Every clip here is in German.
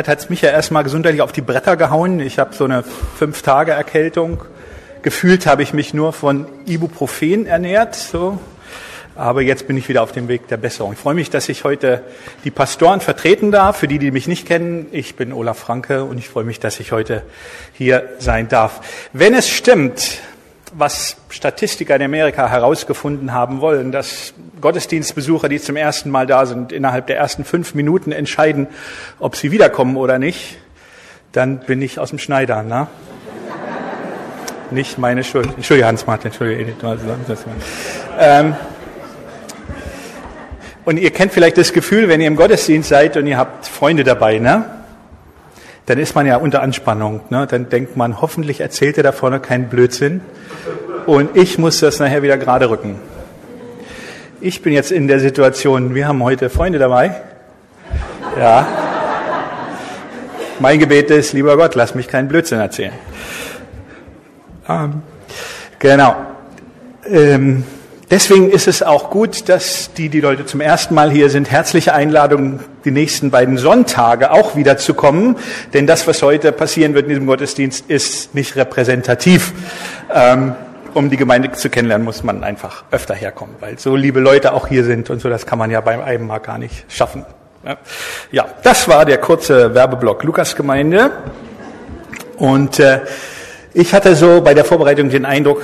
hat es mich ja erstmal gesundheitlich auf die Bretter gehauen. Ich habe so eine fünf Tage Erkältung. Gefühlt habe ich mich nur von Ibuprofen ernährt. So. Aber jetzt bin ich wieder auf dem Weg der Besserung. Ich freue mich, dass ich heute die Pastoren vertreten darf. Für die, die mich nicht kennen, ich bin Olaf Franke und ich freue mich, dass ich heute hier sein darf. Wenn es stimmt, was Statistiker in Amerika herausgefunden haben wollen, dass Gottesdienstbesucher, die zum ersten Mal da sind, innerhalb der ersten fünf Minuten entscheiden, ob sie wiederkommen oder nicht, dann bin ich aus dem Schneider. Ne? Nicht meine Schuld. Entschuldige, Hans-Martin, Entschuldige, Edith. Ähm, und ihr kennt vielleicht das Gefühl, wenn ihr im Gottesdienst seid und ihr habt Freunde dabei, ne? Dann ist man ja unter Anspannung. Ne? Dann denkt man, hoffentlich erzählt er da vorne keinen Blödsinn. Und ich muss das nachher wieder gerade rücken. Ich bin jetzt in der Situation, wir haben heute Freunde dabei. Ja. Mein Gebet ist, lieber Gott, lass mich keinen Blödsinn erzählen. Ähm, genau. Ähm, Deswegen ist es auch gut, dass die, die Leute zum ersten Mal hier sind, herzliche Einladung, die nächsten beiden Sonntage auch wieder zu kommen. Denn das, was heute passieren wird in diesem Gottesdienst, ist nicht repräsentativ. Ähm, um die Gemeinde zu kennenlernen, muss man einfach öfter herkommen, weil so liebe Leute auch hier sind und so, das kann man ja beim einem Mal gar nicht schaffen. Ja, das war der kurze Werbeblock Lukas Gemeinde. Und äh, ich hatte so bei der Vorbereitung den Eindruck,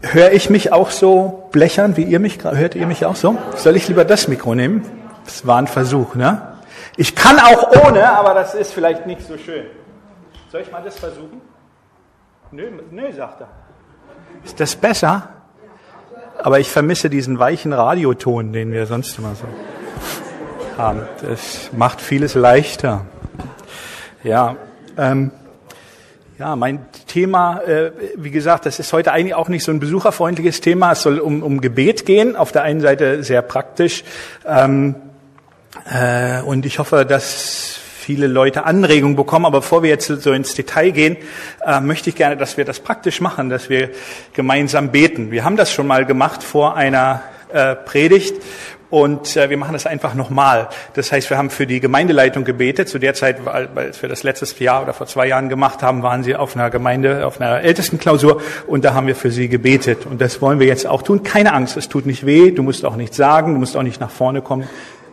Höre ich mich auch so blechern, wie ihr mich, hört ihr mich auch so? Soll ich lieber das Mikro nehmen? Das war ein Versuch, ne? Ich kann auch ohne, aber das ist vielleicht nicht so schön. Soll ich mal das versuchen? Nö, nö, sagt er. Ist das besser? Aber ich vermisse diesen weichen Radioton, den wir sonst immer so haben. Das macht vieles leichter. Ja, ähm, ja, mein Thema, äh, wie gesagt, das ist heute eigentlich auch nicht so ein besucherfreundliches Thema. Es soll um, um Gebet gehen. Auf der einen Seite sehr praktisch. Ähm, äh, und ich hoffe, dass viele Leute Anregungen bekommen. Aber bevor wir jetzt so ins Detail gehen, äh, möchte ich gerne, dass wir das praktisch machen, dass wir gemeinsam beten. Wir haben das schon mal gemacht vor einer äh, Predigt und äh, wir machen das einfach nochmal. Das heißt, wir haben für die Gemeindeleitung gebetet. Zu der Zeit, weil, weil wir das letztes Jahr oder vor zwei Jahren gemacht haben, waren sie auf einer Gemeinde, auf einer ältesten Klausur und da haben wir für sie gebetet. Und das wollen wir jetzt auch tun. Keine Angst, es tut nicht weh, du musst auch nichts sagen, du musst auch nicht nach vorne kommen.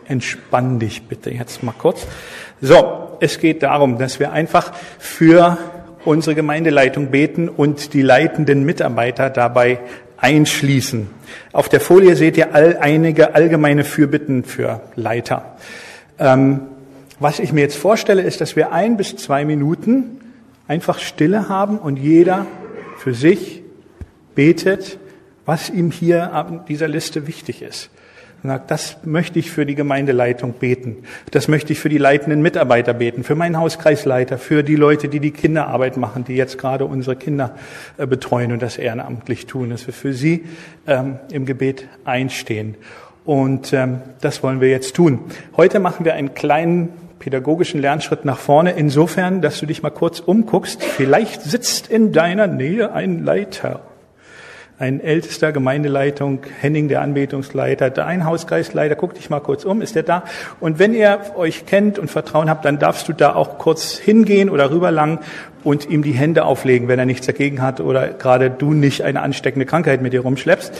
Entspann dich bitte jetzt mal kurz. So, es geht darum, dass wir einfach für unsere Gemeindeleitung beten und die leitenden Mitarbeiter dabei einschließen. Auf der Folie seht ihr all, einige allgemeine Fürbitten für Leiter. Ähm, was ich mir jetzt vorstelle, ist, dass wir ein bis zwei Minuten einfach Stille haben und jeder für sich betet, was ihm hier an dieser Liste wichtig ist und sagt, das möchte ich für die Gemeindeleitung beten. Das möchte ich für die leitenden Mitarbeiter beten, für meinen Hauskreisleiter, für die Leute, die die Kinderarbeit machen, die jetzt gerade unsere Kinder äh, betreuen und das ehrenamtlich tun, dass wir für sie ähm, im Gebet einstehen. Und ähm, das wollen wir jetzt tun. Heute machen wir einen kleinen pädagogischen Lernschritt nach vorne, insofern, dass du dich mal kurz umguckst. Vielleicht sitzt in deiner Nähe ein Leiter ein ältester Gemeindeleitung, Henning, der Anbetungsleiter, ein Hauskreisleiter, guck dich mal kurz um, ist der da? Und wenn ihr euch kennt und Vertrauen habt, dann darfst du da auch kurz hingehen oder rüberlangen und ihm die Hände auflegen, wenn er nichts dagegen hat oder gerade du nicht eine ansteckende Krankheit mit dir rumschleppst.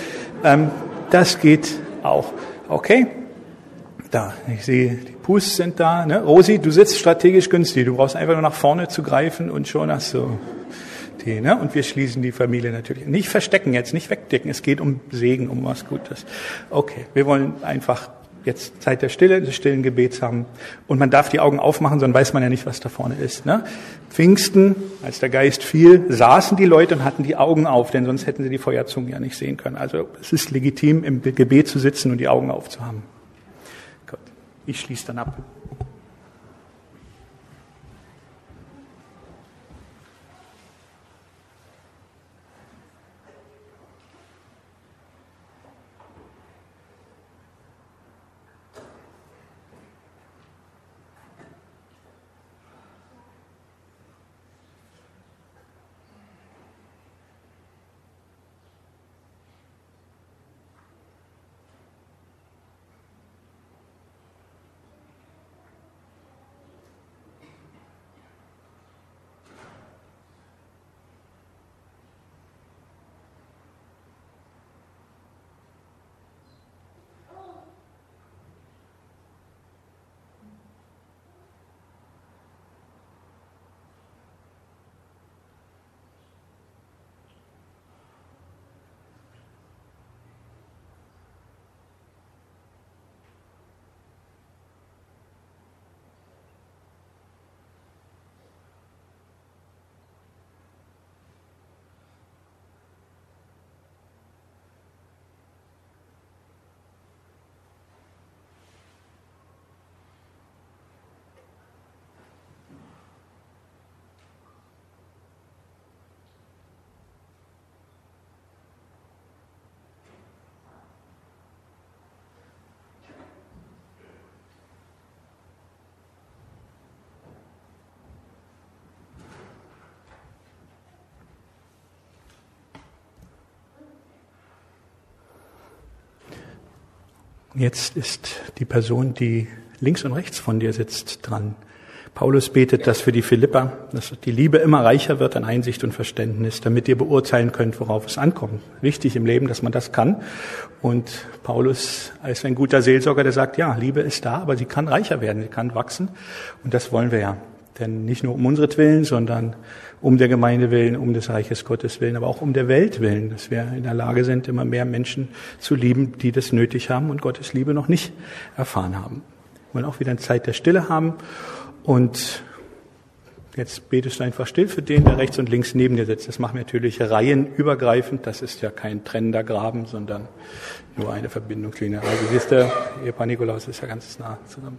Ähm, das geht auch. Okay? Da, ich sehe, die Pus sind da. Ne? Rosi, du sitzt strategisch günstig. Du brauchst einfach nur nach vorne zu greifen und schon hast du Tee. Ne? Und wir schließen die Familie natürlich. Nicht verstecken jetzt, nicht wegdecken. Es geht um Segen, um was Gutes. Okay, wir wollen einfach jetzt Zeit der Stille, des stillen Gebets haben. Und man darf die Augen aufmachen, sonst weiß man ja nicht, was da vorne ist. Ne? Pfingsten, als der Geist fiel, saßen die Leute und hatten die Augen auf, denn sonst hätten sie die Feuerzungen ja nicht sehen können. Also es ist legitim, im Gebet zu sitzen und die Augen aufzuhaben. Gut, ich schließe dann ab. Jetzt ist die Person, die links und rechts von dir sitzt, dran. Paulus betet das für die Philippa, dass die Liebe immer reicher wird an Einsicht und Verständnis, damit ihr beurteilen könnt, worauf es ankommt. Wichtig im Leben, dass man das kann. Und Paulus ist ein guter Seelsorger, der sagt, ja, Liebe ist da, aber sie kann reicher werden, sie kann wachsen. Und das wollen wir ja. Denn nicht nur um unsere Willen, sondern um der Gemeinde willen, um des Reiches Gottes willen, aber auch um der Welt willen, dass wir in der Lage sind, immer mehr Menschen zu lieben, die das nötig haben und Gottes Liebe noch nicht erfahren haben. Wir wollen auch wieder eine Zeit der Stille haben und jetzt betest du einfach still für den, der rechts und links neben dir sitzt. Das machen wir natürlich reihenübergreifend. Das ist ja kein trennender Graben, sondern nur eine Verbindungslinie. Also siehst du, Ehepaar Nikolaus ist ja ganz nah zusammen.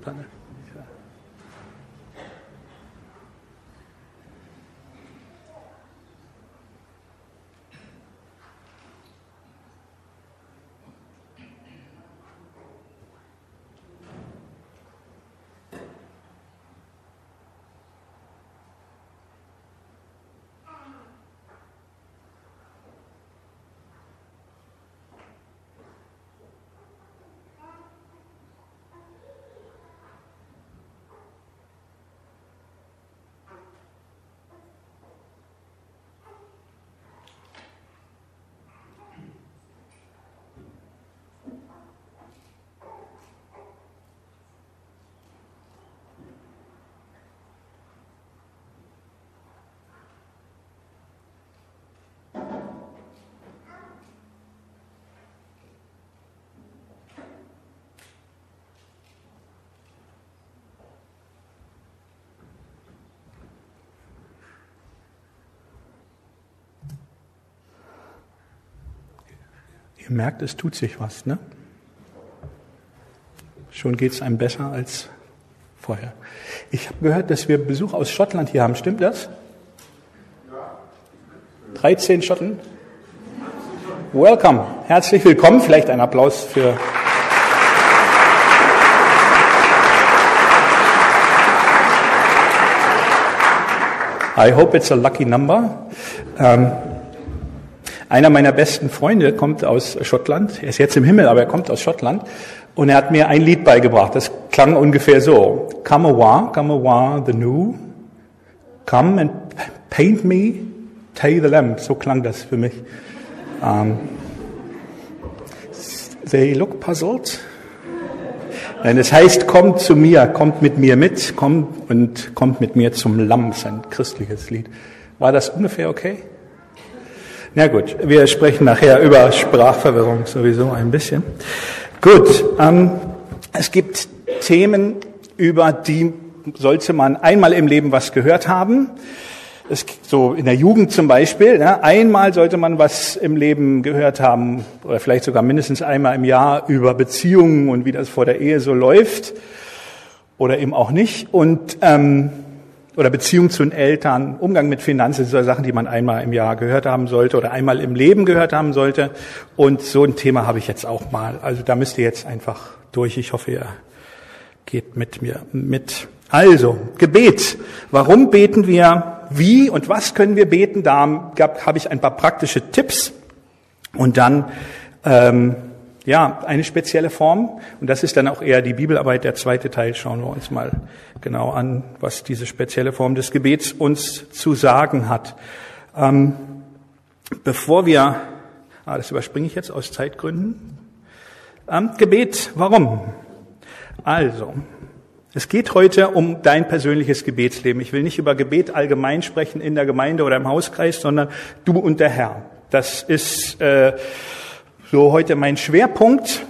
Ihr merkt, es tut sich was, ne? Schon geht es einem besser als vorher. Ich habe gehört, dass wir Besuch aus Schottland hier haben. Stimmt das? 13 Schotten? Welcome. Herzlich willkommen. Vielleicht ein Applaus für. I hope it's a lucky number. Ähm, einer meiner besten Freunde kommt aus Schottland. Er ist jetzt im Himmel, aber er kommt aus Schottland. Und er hat mir ein Lied beigebracht. Das klang ungefähr so. Come awa, come awa, the new. Come and paint me, tay the lamp. So klang das für mich. Um, ähm, they look puzzled. Nein, es heißt, kommt zu mir, kommt mit mir mit, kommt und kommt mit mir zum Lamm. Ist ein christliches Lied. War das ungefähr okay? Na gut, wir sprechen nachher über Sprachverwirrung sowieso ein bisschen. Gut, ähm, es gibt Themen, über die sollte man einmal im Leben was gehört haben. Es, so in der Jugend zum Beispiel, ne, einmal sollte man was im Leben gehört haben, oder vielleicht sogar mindestens einmal im Jahr über Beziehungen und wie das vor der Ehe so läuft, oder eben auch nicht. Und ähm, oder Beziehung zu den Eltern, Umgang mit Finanzen, sind Sachen, die man einmal im Jahr gehört haben sollte oder einmal im Leben gehört haben sollte. Und so ein Thema habe ich jetzt auch mal. Also da müsst ihr jetzt einfach durch. Ich hoffe, ihr geht mit mir mit. Also, Gebet. Warum beten wir? Wie und was können wir beten? Da habe ich ein paar praktische Tipps. Und dann ähm, ja, eine spezielle Form. Und das ist dann auch eher die Bibelarbeit. Der zweite Teil schauen wir uns mal genau an, was diese spezielle Form des Gebets uns zu sagen hat. Ähm, bevor wir, ah, das überspringe ich jetzt aus Zeitgründen. Ähm, Gebet, warum? Also, es geht heute um dein persönliches Gebetsleben. Ich will nicht über Gebet allgemein sprechen in der Gemeinde oder im Hauskreis, sondern du und der Herr. Das ist äh, so heute mein Schwerpunkt.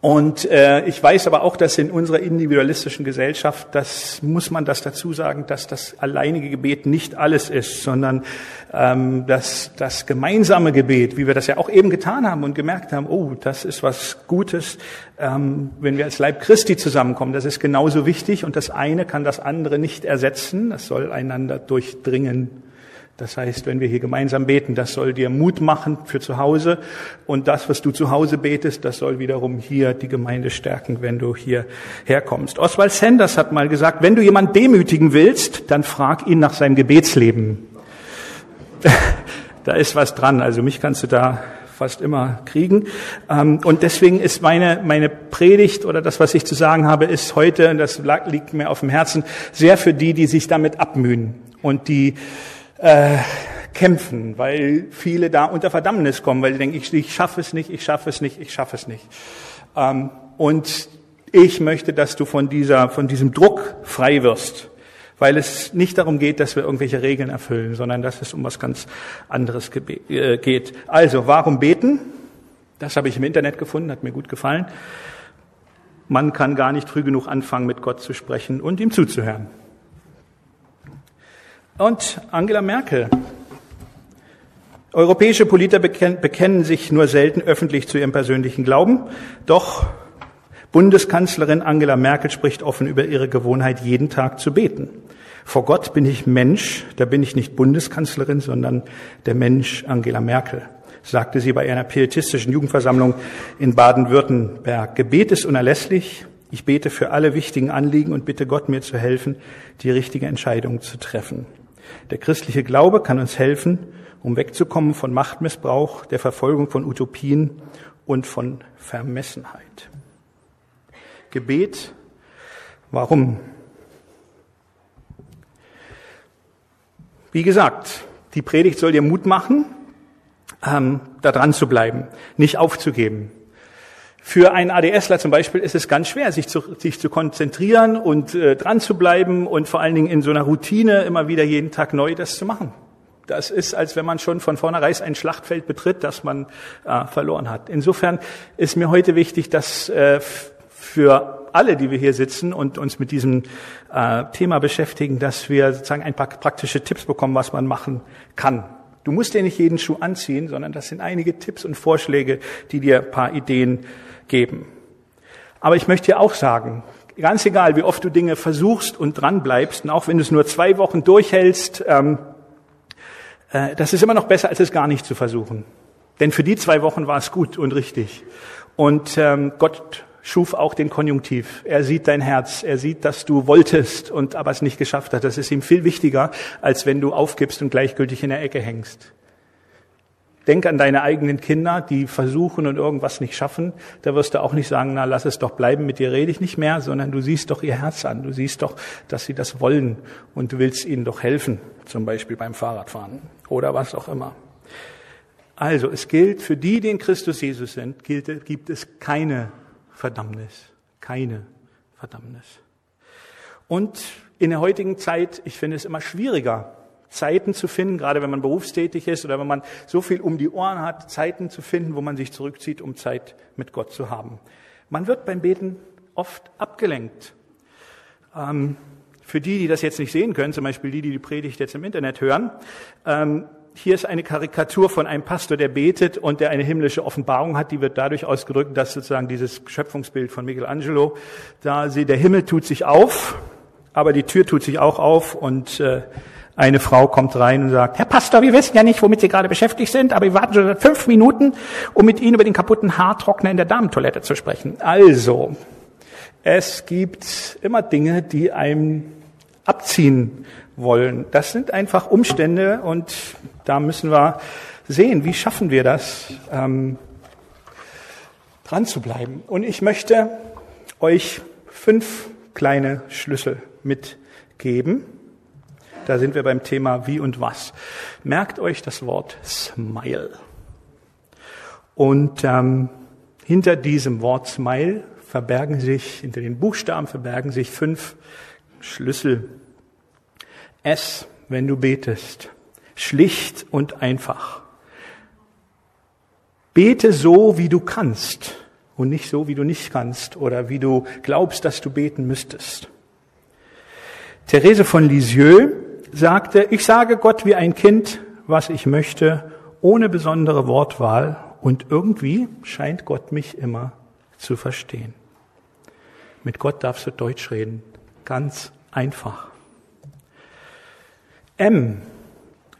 Und äh, ich weiß aber auch, dass in unserer individualistischen Gesellschaft, das muss man das dazu sagen, dass das alleinige Gebet nicht alles ist, sondern ähm, dass das gemeinsame Gebet, wie wir das ja auch eben getan haben und gemerkt haben, oh, das ist was Gutes, ähm, wenn wir als Leib Christi zusammenkommen, das ist genauso wichtig und das eine kann das andere nicht ersetzen, das soll einander durchdringen. Das heißt, wenn wir hier gemeinsam beten, das soll dir Mut machen für zu Hause. Und das, was du zu Hause betest, das soll wiederum hier die Gemeinde stärken, wenn du hier herkommst. Oswald Sanders hat mal gesagt, wenn du jemand demütigen willst, dann frag ihn nach seinem Gebetsleben. da ist was dran. Also mich kannst du da fast immer kriegen. Ähm, und deswegen ist meine, meine Predigt oder das, was ich zu sagen habe, ist heute, und das liegt mir auf dem Herzen, sehr für die, die sich damit abmühen und die äh, kämpfen, weil viele da unter Verdammnis kommen, weil sie denken, ich, ich schaffe es nicht, ich schaffe es nicht, ich schaffe es nicht. Ähm, und ich möchte, dass du von dieser, von diesem Druck frei wirst weil es nicht darum geht, dass wir irgendwelche Regeln erfüllen, sondern dass es um was ganz anderes äh, geht. Also, warum beten? Das habe ich im Internet gefunden, hat mir gut gefallen. Man kann gar nicht früh genug anfangen, mit Gott zu sprechen und ihm zuzuhören. Und Angela Merkel. Europäische Politiker bekennen sich nur selten öffentlich zu ihrem persönlichen Glauben, doch Bundeskanzlerin Angela Merkel spricht offen über ihre Gewohnheit, jeden Tag zu beten. Vor Gott bin ich Mensch, da bin ich nicht Bundeskanzlerin, sondern der Mensch Angela Merkel, sagte sie bei einer pietistischen Jugendversammlung in Baden-Württemberg. Gebet ist unerlässlich. Ich bete für alle wichtigen Anliegen und bitte Gott mir zu helfen, die richtige Entscheidung zu treffen. Der christliche Glaube kann uns helfen, um wegzukommen von Machtmissbrauch, der Verfolgung von Utopien und von Vermessenheit. Gebet. Warum? Wie gesagt, die Predigt soll dir Mut machen, ähm, da dran zu bleiben, nicht aufzugeben. Für einen ADSler zum Beispiel ist es ganz schwer, sich zu, sich zu konzentrieren und äh, dran zu bleiben und vor allen Dingen in so einer Routine immer wieder jeden Tag neu das zu machen. Das ist, als wenn man schon von vornherein ein Schlachtfeld betritt, das man äh, verloren hat. Insofern ist mir heute wichtig, dass äh, für alle, die wir hier sitzen und uns mit diesem äh, Thema beschäftigen, dass wir sozusagen ein paar praktische Tipps bekommen, was man machen kann. Du musst dir nicht jeden Schuh anziehen, sondern das sind einige Tipps und Vorschläge, die dir ein paar Ideen geben. Aber ich möchte dir auch sagen, ganz egal, wie oft du Dinge versuchst und dran bleibst, und auch wenn du es nur zwei Wochen durchhältst, ähm, äh, das ist immer noch besser, als es gar nicht zu versuchen. Denn für die zwei Wochen war es gut und richtig. Und ähm, Gott schuf auch den Konjunktiv. Er sieht dein Herz, er sieht, dass du wolltest und aber es nicht geschafft hast. Das ist ihm viel wichtiger, als wenn du aufgibst und gleichgültig in der Ecke hängst. Denk an deine eigenen Kinder, die versuchen und irgendwas nicht schaffen. Da wirst du auch nicht sagen, na, lass es doch bleiben, mit dir rede ich nicht mehr, sondern du siehst doch ihr Herz an. Du siehst doch, dass sie das wollen und du willst ihnen doch helfen, zum Beispiel beim Fahrradfahren oder was auch immer. Also, es gilt für die, die in Christus Jesus sind, gilt, gibt es keine Verdammnis. Keine Verdammnis. Und in der heutigen Zeit, ich finde es immer schwieriger, Zeiten zu finden, gerade wenn man berufstätig ist oder wenn man so viel um die Ohren hat, Zeiten zu finden, wo man sich zurückzieht, um Zeit mit Gott zu haben. Man wird beim Beten oft abgelenkt. Ähm, für die, die das jetzt nicht sehen können, zum Beispiel die, die die Predigt jetzt im Internet hören, ähm, hier ist eine Karikatur von einem Pastor, der betet und der eine himmlische Offenbarung hat. Die wird dadurch ausgedrückt, dass sozusagen dieses Schöpfungsbild von Michelangelo, da sie, der Himmel tut sich auf, aber die Tür tut sich auch auf und äh, eine Frau kommt rein und sagt, Herr Pastor, wir wissen ja nicht, womit Sie gerade beschäftigt sind, aber wir warten schon seit fünf Minuten, um mit Ihnen über den kaputten Haartrockner in der Damentoilette zu sprechen. Also, es gibt immer Dinge, die einem abziehen wollen. Das sind einfach Umstände und da müssen wir sehen, wie schaffen wir das, ähm, dran zu bleiben. Und ich möchte euch fünf kleine Schlüssel mitgeben. Da sind wir beim Thema wie und was. Merkt euch das Wort Smile. Und ähm, hinter diesem Wort Smile verbergen sich, hinter den Buchstaben verbergen sich fünf Schlüssel. S, wenn du betest. Schlicht und einfach. Bete so, wie du kannst und nicht so, wie du nicht kannst oder wie du glaubst, dass du beten müsstest. Therese von Lisieux sagte, ich sage Gott wie ein Kind, was ich möchte, ohne besondere Wortwahl und irgendwie scheint Gott mich immer zu verstehen. Mit Gott darfst du Deutsch reden, ganz einfach. M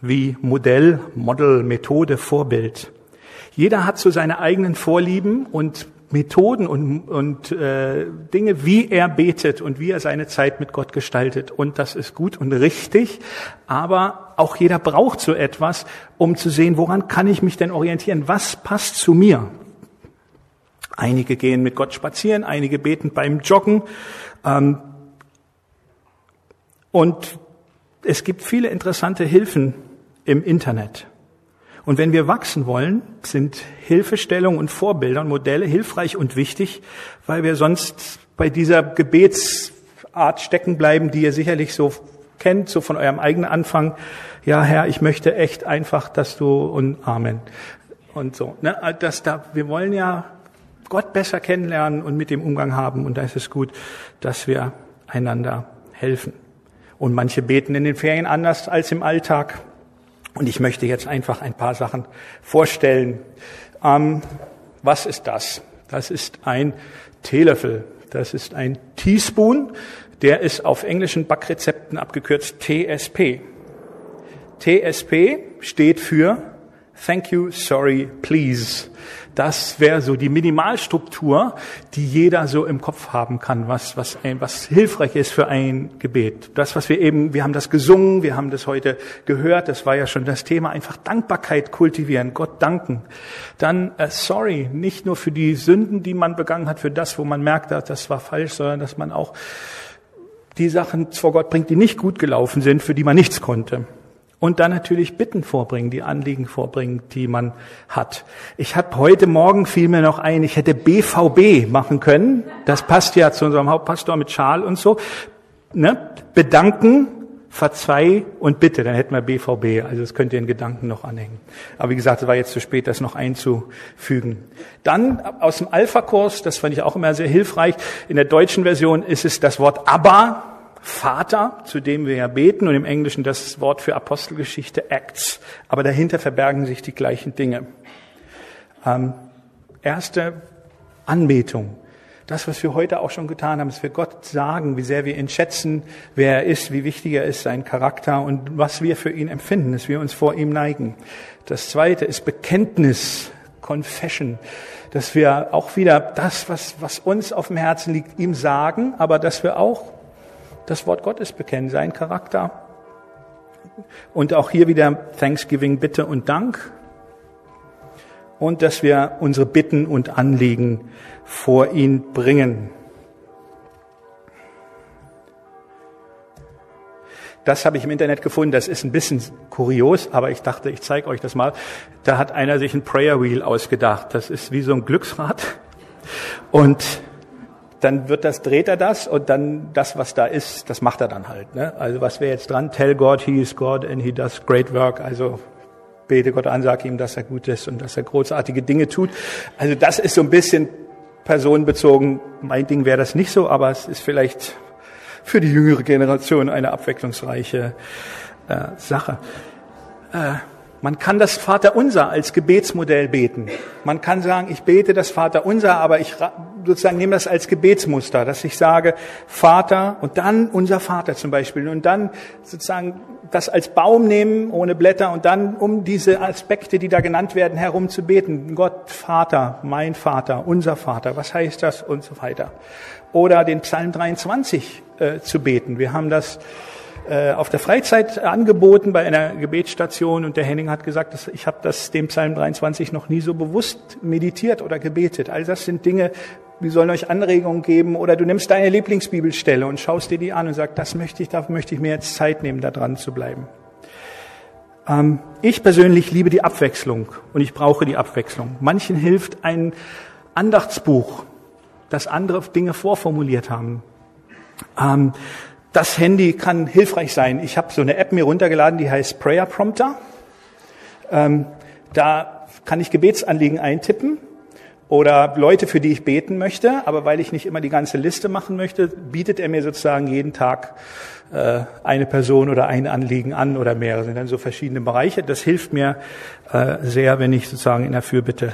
wie Modell, Model, Methode, Vorbild. Jeder hat so seine eigenen Vorlieben und Methoden und, und äh, Dinge, wie er betet und wie er seine Zeit mit Gott gestaltet. Und das ist gut und richtig. Aber auch jeder braucht so etwas, um zu sehen, woran kann ich mich denn orientieren? Was passt zu mir? Einige gehen mit Gott spazieren, einige beten beim Joggen. Ähm, und es gibt viele interessante Hilfen im Internet. Und wenn wir wachsen wollen, sind Hilfestellungen und Vorbilder und Modelle hilfreich und wichtig, weil wir sonst bei dieser Gebetsart stecken bleiben, die ihr sicherlich so kennt, so von eurem eigenen Anfang. Ja, Herr, ich möchte echt einfach, dass du und Amen und so. Ne? Das da, wir wollen ja Gott besser kennenlernen und mit dem Umgang haben. Und da ist es gut, dass wir einander helfen. Und manche beten in den Ferien anders als im Alltag. Und ich möchte jetzt einfach ein paar Sachen vorstellen. Ähm, was ist das? Das ist ein Teelöffel. Das ist ein Teaspoon. Der ist auf englischen Backrezepten abgekürzt TSP. TSP steht für Thank you, sorry, please. Das wäre so die Minimalstruktur, die jeder so im Kopf haben kann, was, was, ein, was hilfreich ist für ein Gebet. Das, was wir eben, wir haben das gesungen, wir haben das heute gehört, das war ja schon das Thema, einfach Dankbarkeit kultivieren, Gott danken. Dann äh, sorry, nicht nur für die Sünden, die man begangen hat, für das, wo man merkt, das war falsch, sondern dass man auch die Sachen vor Gott bringt, die nicht gut gelaufen sind, für die man nichts konnte. Und dann natürlich Bitten vorbringen, die Anliegen vorbringen, die man hat. Ich habe heute Morgen fiel mir noch ein, ich hätte BVB machen können. Das passt ja zu unserem Hauptpastor mit Schal und so. Ne? Bedanken, verzeih und bitte, dann hätten wir BVB. Also das könnt ihr in Gedanken noch anhängen. Aber wie gesagt, es war jetzt zu spät, das noch einzufügen. Dann aus dem Alpha-Kurs, das fand ich auch immer sehr hilfreich. In der deutschen Version ist es das Wort Abba, Vater, zu dem wir ja beten, und im Englischen das Wort für Apostelgeschichte Acts. Aber dahinter verbergen sich die gleichen Dinge. Ähm, erste Anbetung. Das, was wir heute auch schon getan haben, dass wir Gott sagen, wie sehr wir ihn schätzen, wer er ist, wie wichtig er ist, sein Charakter und was wir für ihn empfinden, dass wir uns vor ihm neigen. Das zweite ist Bekenntnis, Confession, dass wir auch wieder das, was, was uns auf dem Herzen liegt, ihm sagen, aber dass wir auch das Wort Gottes bekennen, seinen Charakter. Und auch hier wieder Thanksgiving, Bitte und Dank. Und dass wir unsere Bitten und Anliegen vor ihn bringen. Das habe ich im Internet gefunden. Das ist ein bisschen kurios, aber ich dachte, ich zeige euch das mal. Da hat einer sich ein Prayer Wheel ausgedacht. Das ist wie so ein Glücksrad. Und dann wird das, dreht er das und dann das, was da ist, das macht er dann halt. Ne? Also was wäre jetzt dran? Tell God he is God and he does great work. Also bete Gott an, sag ihm, dass er gut ist und dass er großartige Dinge tut. Also das ist so ein bisschen personenbezogen. Mein Ding wäre das nicht so, aber es ist vielleicht für die jüngere Generation eine abwechslungsreiche äh, Sache. Äh, man kann das Vaterunser als Gebetsmodell beten. Man kann sagen, ich bete das Vaterunser, aber ich sozusagen nehme das als Gebetsmuster, dass ich sage, Vater und dann unser Vater zum Beispiel und dann sozusagen das als Baum nehmen ohne Blätter und dann um diese Aspekte, die da genannt werden, herum zu beten. Gott, Vater, mein Vater, unser Vater, was heißt das und so weiter. Oder den Psalm 23 äh, zu beten. Wir haben das äh, auf der Freizeit angeboten bei einer Gebetsstation und der Henning hat gesagt, dass ich habe das dem Psalm 23 noch nie so bewusst meditiert oder gebetet. All das sind Dinge, die sollen euch Anregungen geben oder du nimmst deine Lieblingsbibelstelle und schaust dir die an und sagst, das möchte ich, da möchte ich mir jetzt Zeit nehmen, da dran zu bleiben. Ähm, ich persönlich liebe die Abwechslung und ich brauche die Abwechslung. Manchen hilft ein Andachtsbuch, das andere Dinge vorformuliert haben. Ähm, das Handy kann hilfreich sein. Ich habe so eine App mir runtergeladen, die heißt Prayer Prompter. Ähm, da kann ich Gebetsanliegen eintippen oder Leute, für die ich beten möchte, aber weil ich nicht immer die ganze Liste machen möchte, bietet er mir sozusagen jeden Tag äh, eine Person oder ein Anliegen an oder mehrere. Das sind dann so verschiedene Bereiche. Das hilft mir äh, sehr, wenn ich sozusagen in der Fürbitte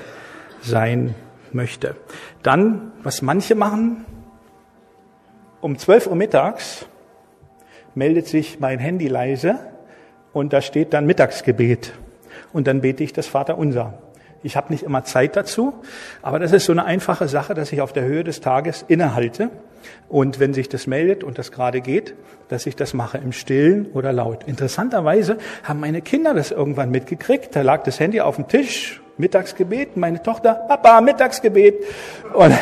sein möchte. Dann, was manche machen, um 12 Uhr mittags meldet sich mein Handy leise und da steht dann Mittagsgebet. Und dann bete ich das Vaterunser. Ich habe nicht immer Zeit dazu, aber das ist so eine einfache Sache, dass ich auf der Höhe des Tages innehalte und wenn sich das meldet und das gerade geht, dass ich das mache im Stillen oder laut. Interessanterweise haben meine Kinder das irgendwann mitgekriegt. Da lag das Handy auf dem Tisch, Mittagsgebet, meine Tochter, Papa, Mittagsgebet. Und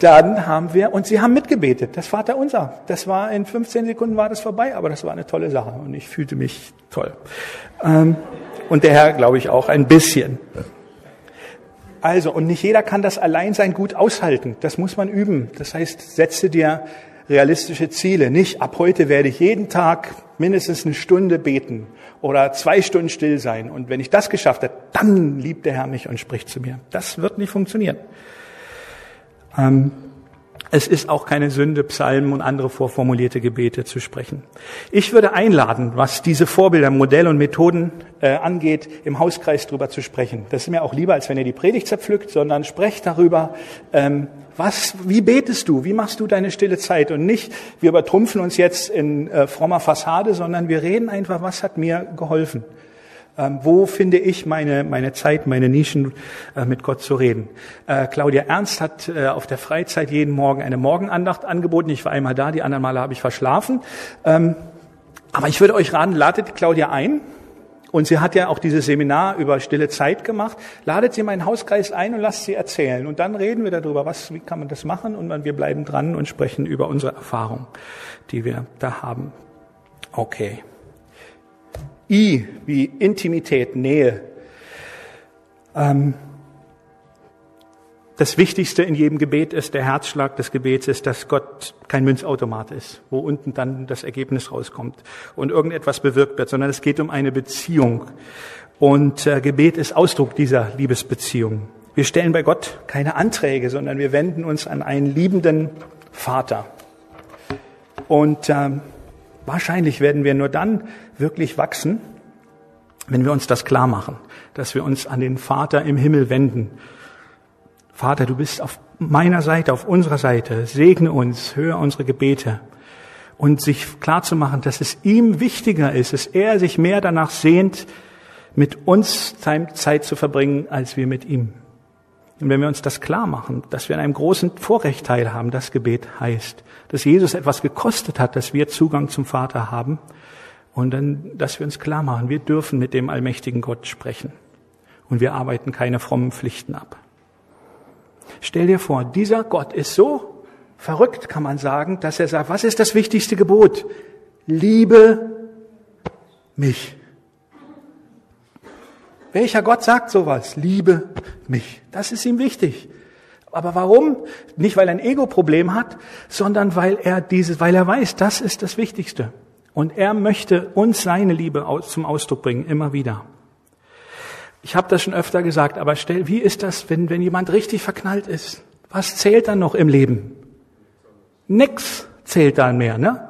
dann haben wir, und sie haben mitgebetet, das Vater unser. Das war in 15 Sekunden war das vorbei, aber das war eine tolle Sache und ich fühlte mich toll. Ähm, und der Herr, glaube ich, auch ein bisschen. Also, und nicht jeder kann das Alleinsein gut aushalten. Das muss man üben. Das heißt, setze dir realistische Ziele. Nicht ab heute werde ich jeden Tag mindestens eine Stunde beten oder zwei Stunden still sein. Und wenn ich das geschafft habe, dann liebt der Herr mich und spricht zu mir. Das wird nicht funktionieren. Ähm, es ist auch keine Sünde, Psalmen und andere vorformulierte Gebete zu sprechen. Ich würde einladen, was diese Vorbilder, Modelle und Methoden äh, angeht, im Hauskreis drüber zu sprechen. Das ist mir auch lieber, als wenn ihr die Predigt zerpflückt, sondern sprecht darüber, ähm, was, wie betest du? Wie machst du deine stille Zeit? Und nicht, wir übertrumpfen uns jetzt in äh, frommer Fassade, sondern wir reden einfach, was hat mir geholfen? Ähm, wo finde ich meine, meine Zeit, meine Nischen, äh, mit Gott zu reden? Äh, Claudia Ernst hat äh, auf der Freizeit jeden Morgen eine Morgenandacht angeboten. Ich war einmal da, die anderen Male habe ich verschlafen. Ähm, aber ich würde euch raten, ladet Claudia ein. Und sie hat ja auch dieses Seminar über stille Zeit gemacht. Ladet sie in meinen Hauskreis ein und lasst sie erzählen. Und dann reden wir darüber, was, wie kann man das machen? Und wir bleiben dran und sprechen über unsere Erfahrung, die wir da haben. Okay. I wie Intimität, Nähe. Ähm, das Wichtigste in jedem Gebet ist, der Herzschlag des Gebets ist, dass Gott kein Münzautomat ist, wo unten dann das Ergebnis rauskommt und irgendetwas bewirkt wird, sondern es geht um eine Beziehung. Und äh, Gebet ist Ausdruck dieser Liebesbeziehung. Wir stellen bei Gott keine Anträge, sondern wir wenden uns an einen liebenden Vater. Und ähm, wahrscheinlich werden wir nur dann wirklich wachsen, wenn wir uns das klar machen, dass wir uns an den Vater im Himmel wenden. Vater, du bist auf meiner Seite, auf unserer Seite. Segne uns, höre unsere Gebete. Und sich klar zu machen, dass es ihm wichtiger ist, dass er sich mehr danach sehnt, mit uns Zeit zu verbringen, als wir mit ihm. Und wenn wir uns das klar machen, dass wir an einem großen Vorrecht teilhaben, das Gebet heißt, dass Jesus etwas gekostet hat, dass wir Zugang zum Vater haben, und dann, dass wir uns klar machen, wir dürfen mit dem allmächtigen Gott sprechen. Und wir arbeiten keine frommen Pflichten ab. Stell dir vor, dieser Gott ist so verrückt, kann man sagen, dass er sagt, was ist das wichtigste Gebot? Liebe mich. Welcher Gott sagt sowas? Liebe mich. Das ist ihm wichtig. Aber warum? Nicht, weil er ein Ego-Problem hat, sondern weil er dieses, weil er weiß, das ist das Wichtigste. Und er möchte uns seine Liebe zum Ausdruck bringen, immer wieder. Ich habe das schon öfter gesagt, aber stell, wie ist das, wenn, wenn jemand richtig verknallt ist? Was zählt dann noch im Leben? Nix zählt dann mehr, ne?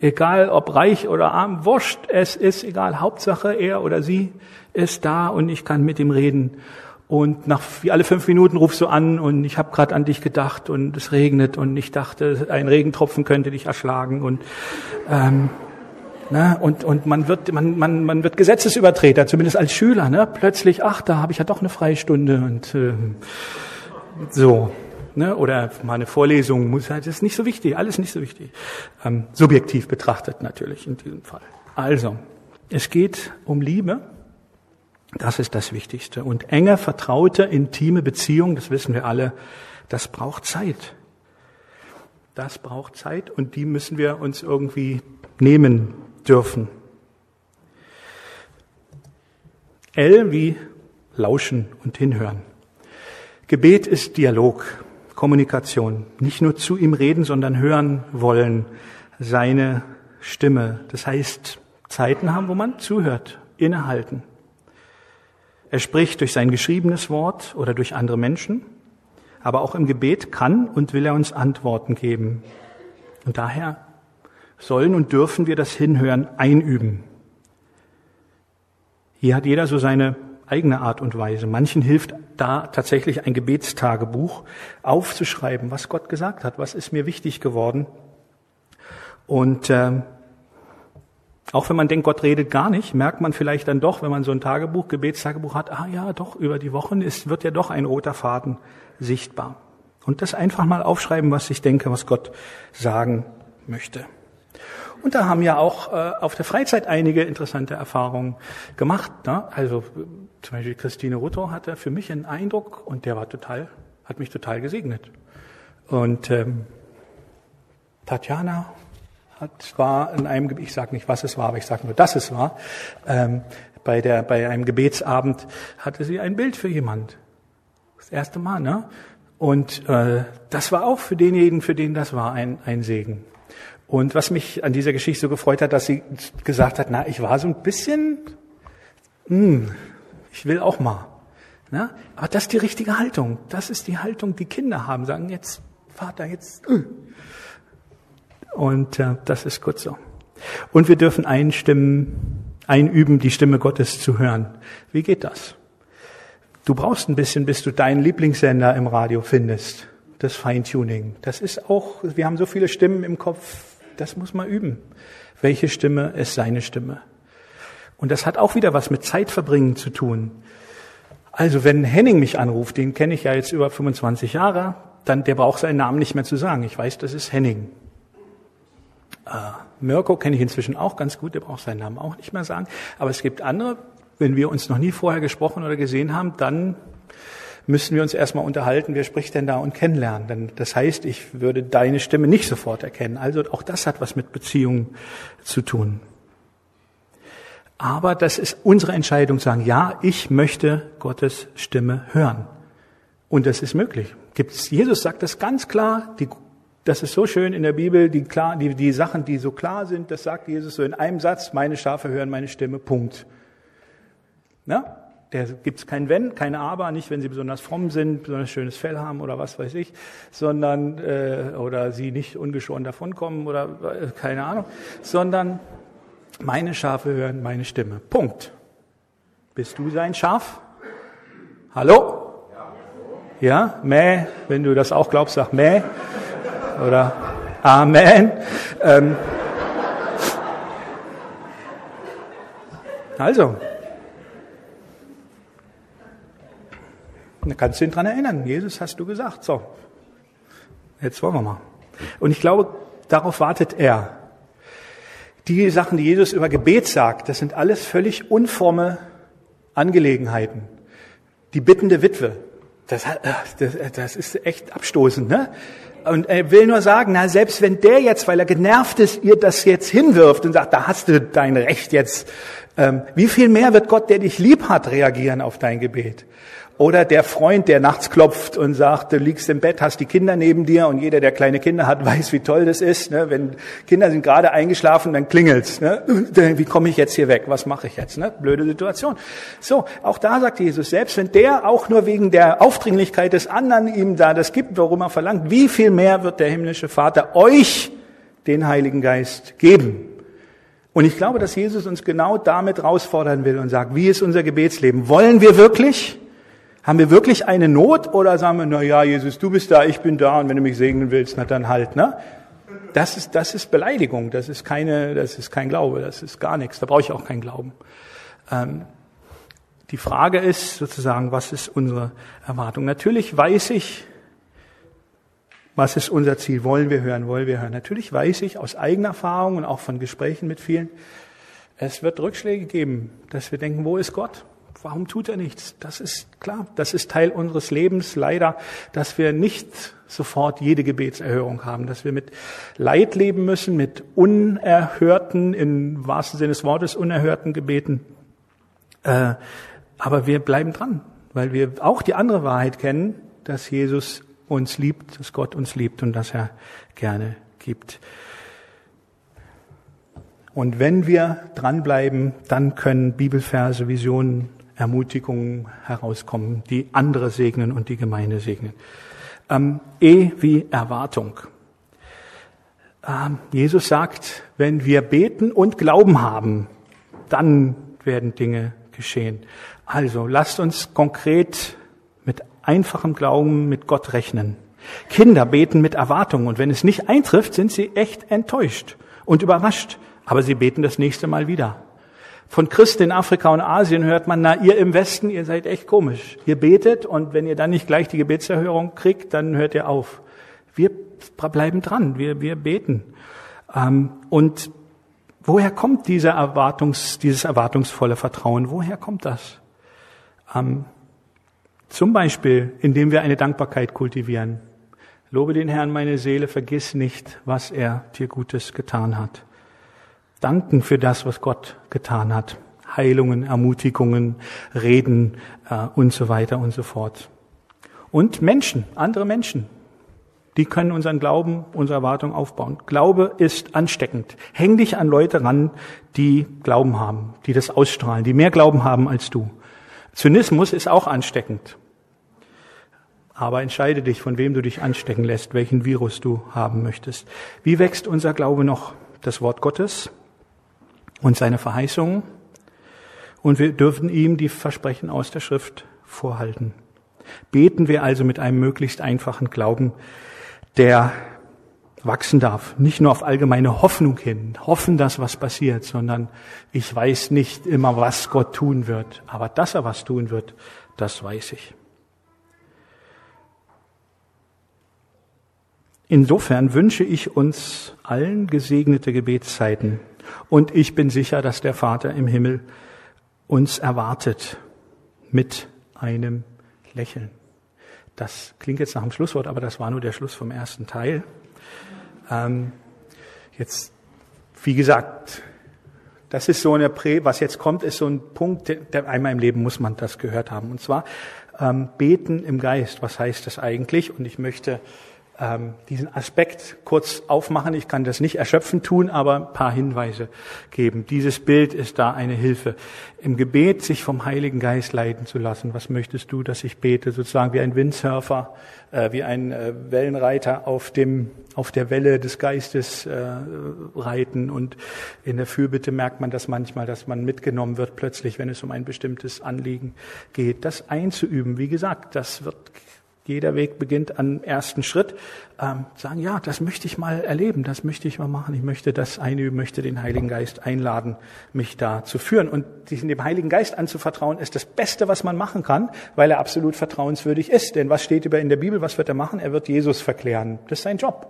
Egal ob reich oder arm, wurscht, es ist egal. Hauptsache er oder sie ist da und ich kann mit ihm reden. Und nach wie alle fünf Minuten rufst du an und ich habe gerade an dich gedacht und es regnet und ich dachte, ein Regentropfen könnte dich erschlagen und ähm, Ne? Und, und man, wird, man, man, man wird Gesetzesübertreter, zumindest als Schüler. Ne? Plötzlich, ach, da habe ich ja doch eine Freistunde und äh, so. Ne? Oder mal eine Vorlesung, muss, das ist nicht so wichtig, alles nicht so wichtig. Ähm, subjektiv betrachtet natürlich in diesem Fall. Also, es geht um Liebe. Das ist das Wichtigste. Und enge, vertraute, intime Beziehung, das wissen wir alle, das braucht Zeit. Das braucht Zeit und die müssen wir uns irgendwie nehmen dürfen. L wie lauschen und hinhören. Gebet ist Dialog, Kommunikation. Nicht nur zu ihm reden, sondern hören wollen, seine Stimme. Das heißt, Zeiten haben, wo man zuhört, innehalten. Er spricht durch sein geschriebenes Wort oder durch andere Menschen, aber auch im Gebet kann und will er uns Antworten geben. Und daher sollen und dürfen wir das Hinhören einüben. Hier hat jeder so seine eigene Art und Weise. Manchen hilft da tatsächlich ein Gebetstagebuch aufzuschreiben, was Gott gesagt hat, was ist mir wichtig geworden. Und äh, auch wenn man denkt, Gott redet gar nicht, merkt man vielleicht dann doch, wenn man so ein Tagebuch, Gebetstagebuch hat, ah ja, doch, über die Wochen ist, wird ja doch ein roter Faden sichtbar. Und das einfach mal aufschreiben, was ich denke, was Gott sagen möchte. Und da haben ja auch äh, auf der Freizeit einige interessante Erfahrungen gemacht. Ne? Also zum Beispiel Christine Rutto hatte für mich einen Eindruck und der war total, hat mich total gesegnet. Und ähm, Tatjana hat, war in einem, ich sage nicht, was es war, aber ich sage nur, dass es war, ähm, bei, der, bei einem Gebetsabend hatte sie ein Bild für jemand. Das erste Mal, ne? Und äh, das war auch für denjenigen, für den das war, ein, ein Segen. Und was mich an dieser Geschichte so gefreut hat, dass sie gesagt hat, na, ich war so ein bisschen, hm, ich will auch mal. Na? Aber das ist die richtige Haltung. Das ist die Haltung, die Kinder haben. Sagen jetzt, Vater, jetzt. Hm. Und äh, das ist gut so. Und wir dürfen einstimmen, einüben, die Stimme Gottes zu hören. Wie geht das? Du brauchst ein bisschen, bis du deinen Lieblingssender im Radio findest. Das Feintuning. Das ist auch, wir haben so viele Stimmen im Kopf, das muss man üben. Welche Stimme ist seine Stimme? Und das hat auch wieder was mit Zeitverbringen zu tun. Also wenn Henning mich anruft, den kenne ich ja jetzt über 25 Jahre, dann der braucht seinen Namen nicht mehr zu sagen. Ich weiß, das ist Henning. Äh, Mirko kenne ich inzwischen auch ganz gut, der braucht seinen Namen auch nicht mehr sagen. Aber es gibt andere, wenn wir uns noch nie vorher gesprochen oder gesehen haben, dann müssen wir uns erstmal unterhalten, wer spricht denn da und kennenlernen. Denn das heißt, ich würde deine Stimme nicht sofort erkennen. Also auch das hat was mit Beziehungen zu tun. Aber das ist unsere Entscheidung, zu sagen, ja, ich möchte Gottes Stimme hören. Und das ist möglich. Gibt's, Jesus sagt das ganz klar, die, das ist so schön in der Bibel, die, klar, die, die Sachen, die so klar sind, das sagt Jesus so in einem Satz, meine Schafe hören meine Stimme, Punkt. Na? Der gibt's kein Wenn, keine Aber, nicht wenn sie besonders fromm sind, besonders schönes Fell haben oder was weiß ich, sondern äh, oder sie nicht ungeschoren davonkommen oder äh, keine Ahnung, sondern meine Schafe hören meine Stimme. Punkt. Bist du sein Schaf? Hallo? Ja, Mäh, wenn du das auch glaubst, sag Mäh. Oder Amen. Ähm, also, Da kannst du ihn dran erinnern. Jesus hast du gesagt. So. Jetzt wollen wir mal. Und ich glaube, darauf wartet er. Die Sachen, die Jesus über Gebet sagt, das sind alles völlig unforme Angelegenheiten. Die bittende Witwe, das, das, das ist echt abstoßend, ne? Und er will nur sagen, na, selbst wenn der jetzt, weil er genervt ist, ihr das jetzt hinwirft und sagt, da hast du dein Recht jetzt, ähm, wie viel mehr wird Gott, der dich lieb hat, reagieren auf dein Gebet? Oder der Freund, der nachts klopft und sagt, du liegst im Bett, hast die Kinder neben dir und jeder, der kleine Kinder hat, weiß, wie toll das ist. Ne? Wenn Kinder sind gerade eingeschlafen, dann klingelt's. Ne? Wie komme ich jetzt hier weg? Was mache ich jetzt? Ne? Blöde Situation. So, auch da sagt Jesus, selbst wenn der auch nur wegen der Aufdringlichkeit des anderen ihm da das gibt, warum er verlangt, wie viel mehr wird der himmlische Vater euch den Heiligen Geist geben? Und ich glaube, dass Jesus uns genau damit herausfordern will und sagt, wie ist unser Gebetsleben? Wollen wir wirklich? Haben wir wirklich eine Not oder sagen wir, na ja, Jesus, du bist da, ich bin da und wenn du mich segnen willst, na dann halt, ne? Das ist, das ist Beleidigung, das ist keine, das ist kein Glaube, das ist gar nichts, da brauche ich auch keinen Glauben. Ähm, die Frage ist sozusagen, was ist unsere Erwartung? Natürlich weiß ich, was ist unser Ziel? Wollen wir hören? Wollen wir hören? Natürlich weiß ich aus eigener Erfahrung und auch von Gesprächen mit vielen, es wird Rückschläge geben, dass wir denken, wo ist Gott? Warum tut er nichts? Das ist klar, das ist Teil unseres Lebens leider, dass wir nicht sofort jede Gebetserhörung haben, dass wir mit Leid leben müssen, mit unerhörten, im wahrsten Sinne des Wortes unerhörten Gebeten. Äh, aber wir bleiben dran, weil wir auch die andere Wahrheit kennen, dass Jesus uns liebt, dass Gott uns liebt und dass er gerne gibt. Und wenn wir dranbleiben, dann können Bibelverse, Visionen Ermutigungen herauskommen, die andere segnen und die Gemeinde segnen. Ähm, e wie Erwartung. Ähm, Jesus sagt, wenn wir beten und Glauben haben, dann werden Dinge geschehen. Also lasst uns konkret mit einfachem Glauben mit Gott rechnen. Kinder beten mit Erwartung und wenn es nicht eintrifft, sind sie echt enttäuscht und überrascht, aber sie beten das nächste Mal wieder Von Christen in Afrika und Asien hört man, na, ihr im Westen, ihr seid echt komisch. Ihr betet und wenn ihr dann nicht gleich die Gebetserhörung kriegt, dann hört ihr auf. Wir bleiben dran, wir, wir beten. Ähm, und woher kommt dieser Erwartungs, dieses erwartungsvolle Vertrauen? Woher kommt das? Ähm, zum Beispiel, indem wir eine Dankbarkeit kultivieren. Lobe den Herrn, meine Seele, vergiss nicht, was er dir Gutes getan hat danken für das, was Gott getan hat. Heilungen, Ermutigungen, Reden äh, und so weiter und so fort. Und Menschen, andere Menschen, die können unseren Glauben, unsere Erwartung aufbauen. Glaube ist ansteckend. Häng dich an Leute ran, die Glauben haben, die das ausstrahlen, die mehr Glauben haben als du. Zynismus ist auch ansteckend. Aber entscheide dich, von wem du dich anstecken lässt, welchen Virus du haben möchtest. Wie wächst unser Glaube noch? Das Wort Gottes, und seine Verheißungen. Und wir dürfen ihm die Versprechen aus der Schrift vorhalten. Beten wir also mit einem möglichst einfachen Glauben, der wachsen darf. Nicht nur auf allgemeine Hoffnung hin, hoffen, dass was passiert, sondern ich weiß nicht immer, was Gott tun wird. Aber dass er was tun wird, das weiß ich. Insofern wünsche ich uns allen gesegnete Gebetszeiten und ich bin sicher, dass der Vater im Himmel uns erwartet mit einem Lächeln. Das klingt jetzt nach dem Schlusswort, aber das war nur der Schluss vom ersten Teil. Ähm, jetzt, wie gesagt, das ist so eine Prä, was jetzt kommt, ist so ein Punkt, der einmal im Leben muss man das gehört haben. Und zwar ähm, beten im Geist. Was heißt das eigentlich? Und ich möchte ähm, diesen Aspekt kurz aufmachen. Ich kann das nicht erschöpfend tun, aber ein paar Hinweise geben. Dieses Bild ist da eine Hilfe. Im Gebet sich vom Heiligen Geist leiten zu lassen. Was möchtest du, dass ich bete? Sozusagen wie ein Windsurfer, äh, wie ein äh, Wellenreiter auf dem auf der Welle des Geistes äh, reiten und in der Fürbitte merkt man das manchmal, dass man mitgenommen wird plötzlich, wenn es um ein bestimmtes Anliegen geht. Das einzuüben, wie gesagt, das wird jeder Weg beginnt am ersten Schritt. Ähm, sagen, ja, das möchte ich mal erleben, das möchte ich mal machen. Ich möchte das einüben, möchte den Heiligen Geist einladen, mich da zu führen. Und sich dem Heiligen Geist anzuvertrauen, ist das Beste, was man machen kann, weil er absolut vertrauenswürdig ist. Denn was steht über in der Bibel? Was wird er machen? Er wird Jesus verklären. Das ist sein Job.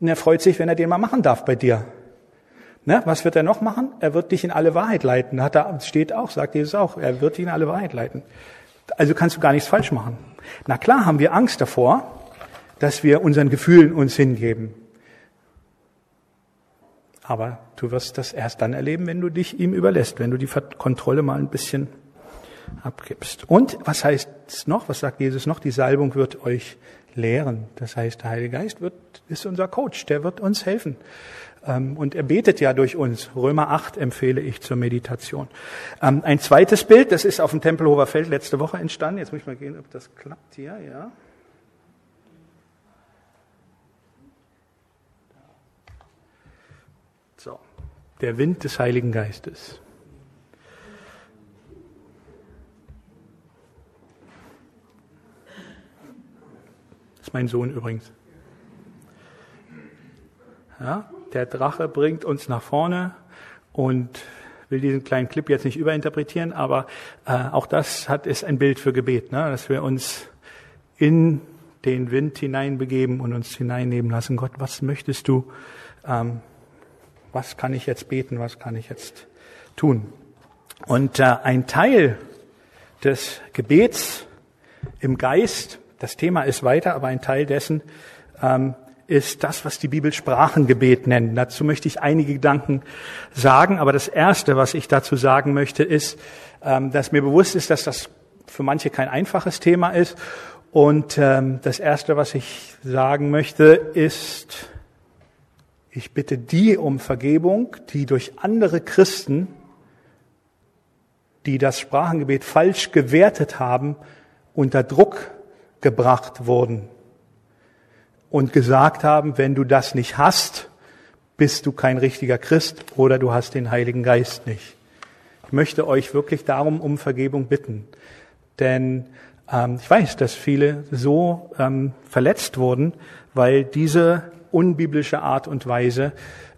Und er freut sich, wenn er den mal machen darf bei dir. Ne? Was wird er noch machen? Er wird dich in alle Wahrheit leiten. Hat er, steht auch, sagt Jesus auch. Er wird dich in alle Wahrheit leiten. Also kannst du gar nichts falsch machen. Na klar haben wir Angst davor, dass wir unseren Gefühlen uns hingeben. Aber du wirst das erst dann erleben, wenn du dich ihm überlässt, wenn du die Kontrolle mal ein bisschen abgibst. Und was heißt es noch? Was sagt Jesus noch? Die Salbung wird euch lehren. Das heißt, der Heilige Geist wird, ist unser Coach, der wird uns helfen. Ähm, und er betet ja durch uns. Römer 8 empfehle ich zur Meditation. Ähm, ein zweites Bild, das ist auf dem Tempelhofer Feld letzte Woche entstanden. Jetzt muss ich mal gehen, ob das klappt hier, ja. So. Der Wind des Heiligen Geistes. Das ist mein Sohn übrigens. Ja, der Drache bringt uns nach vorne und will diesen kleinen Clip jetzt nicht überinterpretieren, aber äh, auch das hat ist ein Bild für Gebet, ne? dass wir uns in den Wind hineinbegeben und uns hineinnehmen lassen. Gott, was möchtest du? Ähm, was kann ich jetzt beten? Was kann ich jetzt tun? Und äh, ein Teil des Gebets im Geist, das Thema ist weiter, aber ein Teil dessen ähm, ist das, was die Bibel Sprachengebet nennt. Dazu möchte ich einige Gedanken sagen, aber das Erste, was ich dazu sagen möchte, ist, ähm, dass mir bewusst ist, dass das für manche kein einfaches Thema ist. Und ähm, das Erste, was ich sagen möchte, ist, ich bitte die um Vergebung, die durch andere Christen, die das Sprachengebet falsch gewertet haben, unter Druck gebracht wurden und gesagt haben, wenn du das nicht hast, bist du kein richtiger Christ oder du hast den Heiligen Geist nicht. Ich möchte euch wirklich darum um Vergebung bitten, denn ähm, ich weiß, dass viele so ähm, verletzt wurden, weil diese unbiblische Art und Weise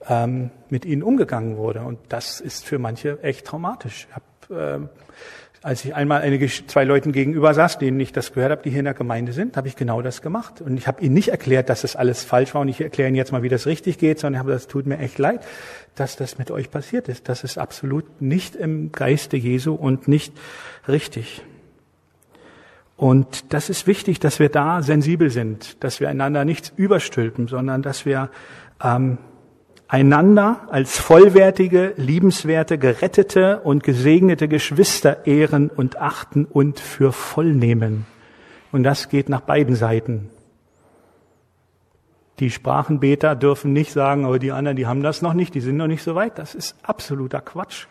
ähm, mit ihnen umgegangen wurde. Und das ist für manche echt traumatisch. Ich hab, äh, als ich einmal eine, zwei Leuten gegenüber saß, denen ich das gehört habe, die hier in der Gemeinde sind, habe ich genau das gemacht. Und ich habe ihnen nicht erklärt, dass das alles falsch war und ich erkläre ihnen jetzt mal, wie das richtig geht, sondern ich habe das tut mir echt leid, dass das mit euch passiert ist. Das ist absolut nicht im Geiste Jesu und nicht richtig. Und das ist wichtig, dass wir da sensibel sind, dass wir einander nichts überstülpen, sondern dass wir ähm, einander als vollwertige, liebenswerte, gerettete und gesegnete Geschwister ehren und achten und für voll nehmen. Und das geht nach beiden Seiten. Die Sprachenbeter dürfen nicht sagen, aber die anderen, die haben das noch nicht, die sind noch nicht so weit. Das ist absoluter Quatsch.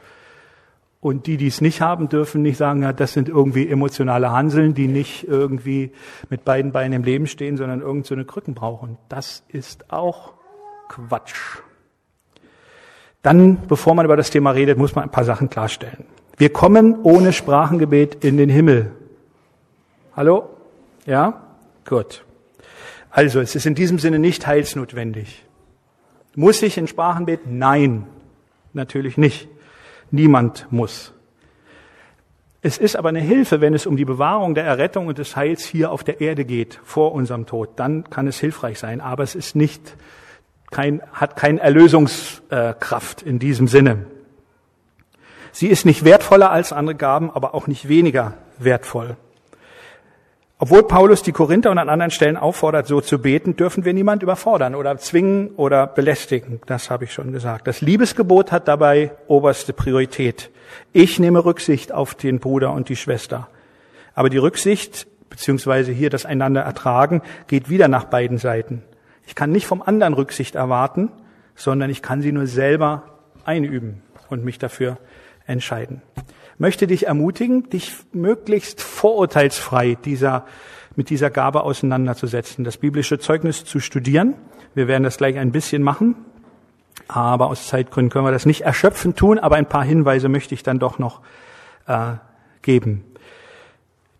Und die, die es nicht haben, dürfen nicht sagen, ja, das sind irgendwie emotionale Hanseln, die nicht irgendwie mit beiden Beinen im Leben stehen, sondern irgend so eine Krücken brauchen. Das ist auch Quatsch. Dann, bevor man über das Thema redet, muss man ein paar Sachen klarstellen. Wir kommen ohne Sprachengebet in den Himmel. Hallo? Ja? Gut. Also, es ist in diesem Sinne nicht heilsnotwendig. Muss ich in Sprachen beten? Nein, natürlich nicht. Niemand muss. Es ist aber eine Hilfe, wenn es um die Bewahrung der Errettung und des Heils hier auf der Erde geht, vor unserem Tod. Dann kann es hilfreich sein. Aber es ist nicht kein, hat keine Erlösungskraft in diesem Sinne. Sie ist nicht wertvoller als andere Gaben, aber auch nicht weniger wertvoll. Obwohl Paulus die Korinther und an anderen Stellen auffordert, so zu beten, dürfen wir niemand überfordern oder zwingen oder belästigen. Das habe ich schon gesagt. Das Liebesgebot hat dabei oberste Priorität. Ich nehme Rücksicht auf den Bruder und die Schwester. Aber die Rücksicht, beziehungsweise hier das einander ertragen, geht wieder nach beiden Seiten. Ich kann nicht vom anderen Rücksicht erwarten, sondern ich kann sie nur selber einüben und mich dafür entscheiden. Ich möchte dich ermutigen, dich möglichst vorurteilsfrei dieser, mit dieser Gabe auseinanderzusetzen, das biblische Zeugnis zu studieren. Wir werden das gleich ein bisschen machen, aber aus Zeitgründen können wir das nicht erschöpfend tun, aber ein paar Hinweise möchte ich dann doch noch äh, geben.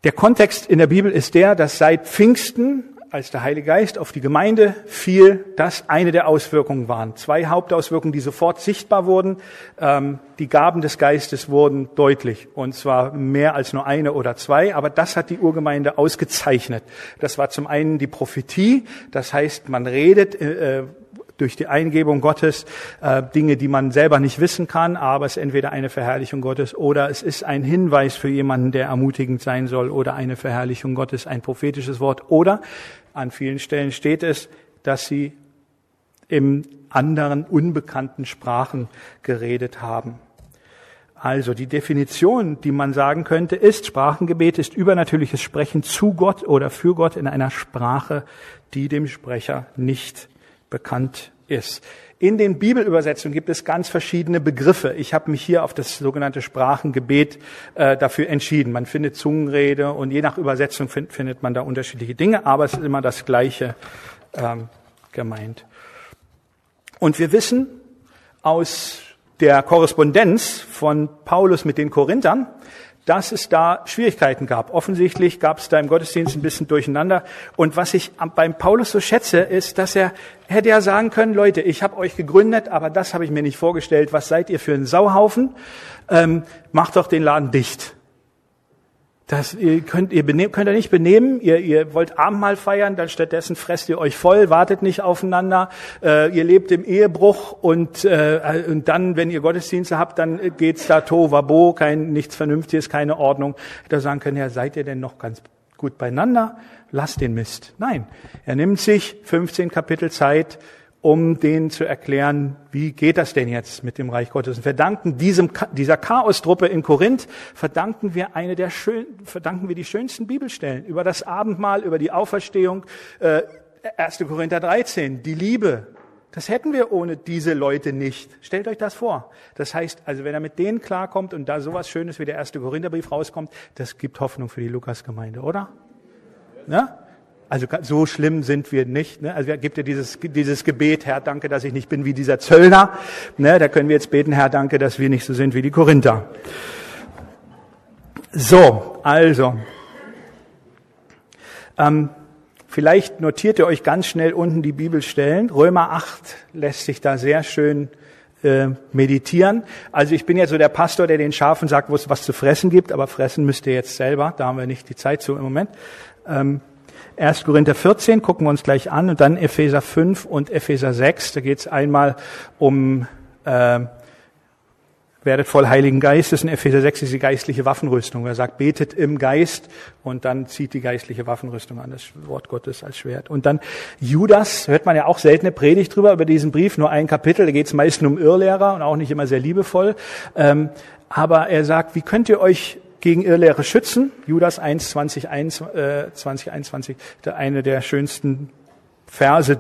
Der Kontext in der Bibel ist der, dass seit Pfingsten als der Heilige Geist auf die Gemeinde fiel, das eine der Auswirkungen waren. Zwei Hauptauswirkungen, die sofort sichtbar wurden. Ähm, die Gaben des Geistes wurden deutlich, und zwar mehr als nur eine oder zwei, aber das hat die Urgemeinde ausgezeichnet. Das war zum einen die Prophetie, das heißt, man redet äh, durch die Eingebung Gottes äh, Dinge, die man selber nicht wissen kann, aber es ist entweder eine Verherrlichung Gottes oder es ist ein Hinweis für jemanden, der ermutigend sein soll oder eine Verherrlichung Gottes, ein prophetisches Wort oder an vielen Stellen steht es, dass sie im anderen unbekannten Sprachen geredet haben. Also die Definition, die man sagen könnte, ist, Sprachengebet ist übernatürliches Sprechen zu Gott oder für Gott in einer Sprache, die dem Sprecher nicht bekannt ist. In den Bibelübersetzungen gibt es ganz verschiedene Begriffe. Ich habe mich hier auf das sogenannte Sprachengebet äh, dafür entschieden. Man findet Zungenrede und je nach Übersetzung find, findet man da unterschiedliche Dinge, aber es ist immer das Gleiche ähm, gemeint. Und wir wissen aus der Korrespondenz von Paulus mit den Korinthern, dass es da Schwierigkeiten gab. Offensichtlich gab es da im Gottesdienst ein bisschen Durcheinander. Und was ich beim Paulus so schätze, ist, dass er hätte ja sagen können, Leute, ich habe euch gegründet, aber das habe ich mir nicht vorgestellt. Was seid ihr für ein Sauhaufen? Ähm, macht doch den Laden dicht. Das ihr könnt ihr benehm, könnt ihr nicht benehmen. Ihr, ihr wollt Abendmahl feiern, dann stattdessen fresst ihr euch voll, wartet nicht aufeinander. Äh, ihr lebt im Ehebruch und, äh, und dann, wenn ihr Gottesdienste habt, dann geht's da to wabo, kein nichts Vernünftiges, keine Ordnung. Da sagen können, ja, seid ihr denn noch ganz gut beieinander? Lasst den Mist. Nein, er nimmt sich 15 Kapitel Zeit um denen zu erklären, wie geht das denn jetzt mit dem Reich Gottes. Und verdanken diesem, dieser Chaostruppe in Korinth, verdanken wir eine der schön, verdanken wir die schönsten Bibelstellen über das Abendmahl, über die Auferstehung, äh, 1. Korinther 13, die Liebe. Das hätten wir ohne diese Leute nicht. Stellt euch das vor. Das heißt, also wenn er mit denen klarkommt und da sowas Schönes wie der erste Korintherbrief rauskommt, das gibt Hoffnung für die Lukasgemeinde, oder? Ja? Also so schlimm sind wir nicht. Ne? Also gibt ja dieses, dieses Gebet, Herr, danke, dass ich nicht bin wie dieser Zöllner. Ne? Da können wir jetzt beten, Herr, danke, dass wir nicht so sind wie die Korinther. So, also. Ähm, Vielleicht notiert ihr euch ganz schnell unten die Bibelstellen. Römer 8 lässt sich da sehr schön äh, meditieren. Also ich bin ja so der Pastor, der den Schafen sagt, wo es was zu fressen gibt, aber fressen müsst ihr jetzt selber. Da haben wir nicht die Zeit zu im Moment. Ähm, 1. Korinther 14 gucken wir uns gleich an und dann Epheser 5 und Epheser 6. Da geht es einmal um äh, werdet voll Heiligen Geistes. In Epheser 6 ist die geistliche Waffenrüstung. Er sagt, betet im Geist und dann zieht die geistliche Waffenrüstung an, das Wort Gottes als Schwert. Und dann Judas, hört man ja auch seltene Predigt drüber, über diesen Brief, nur ein Kapitel, da geht es meistens um Irrlehrer und auch nicht immer sehr liebevoll. Ähm, aber er sagt, wie könnt ihr euch gegen Irrlehre schützen? Judas 1, 20, 1, äh, 20, 21, der eine der schönsten Verse,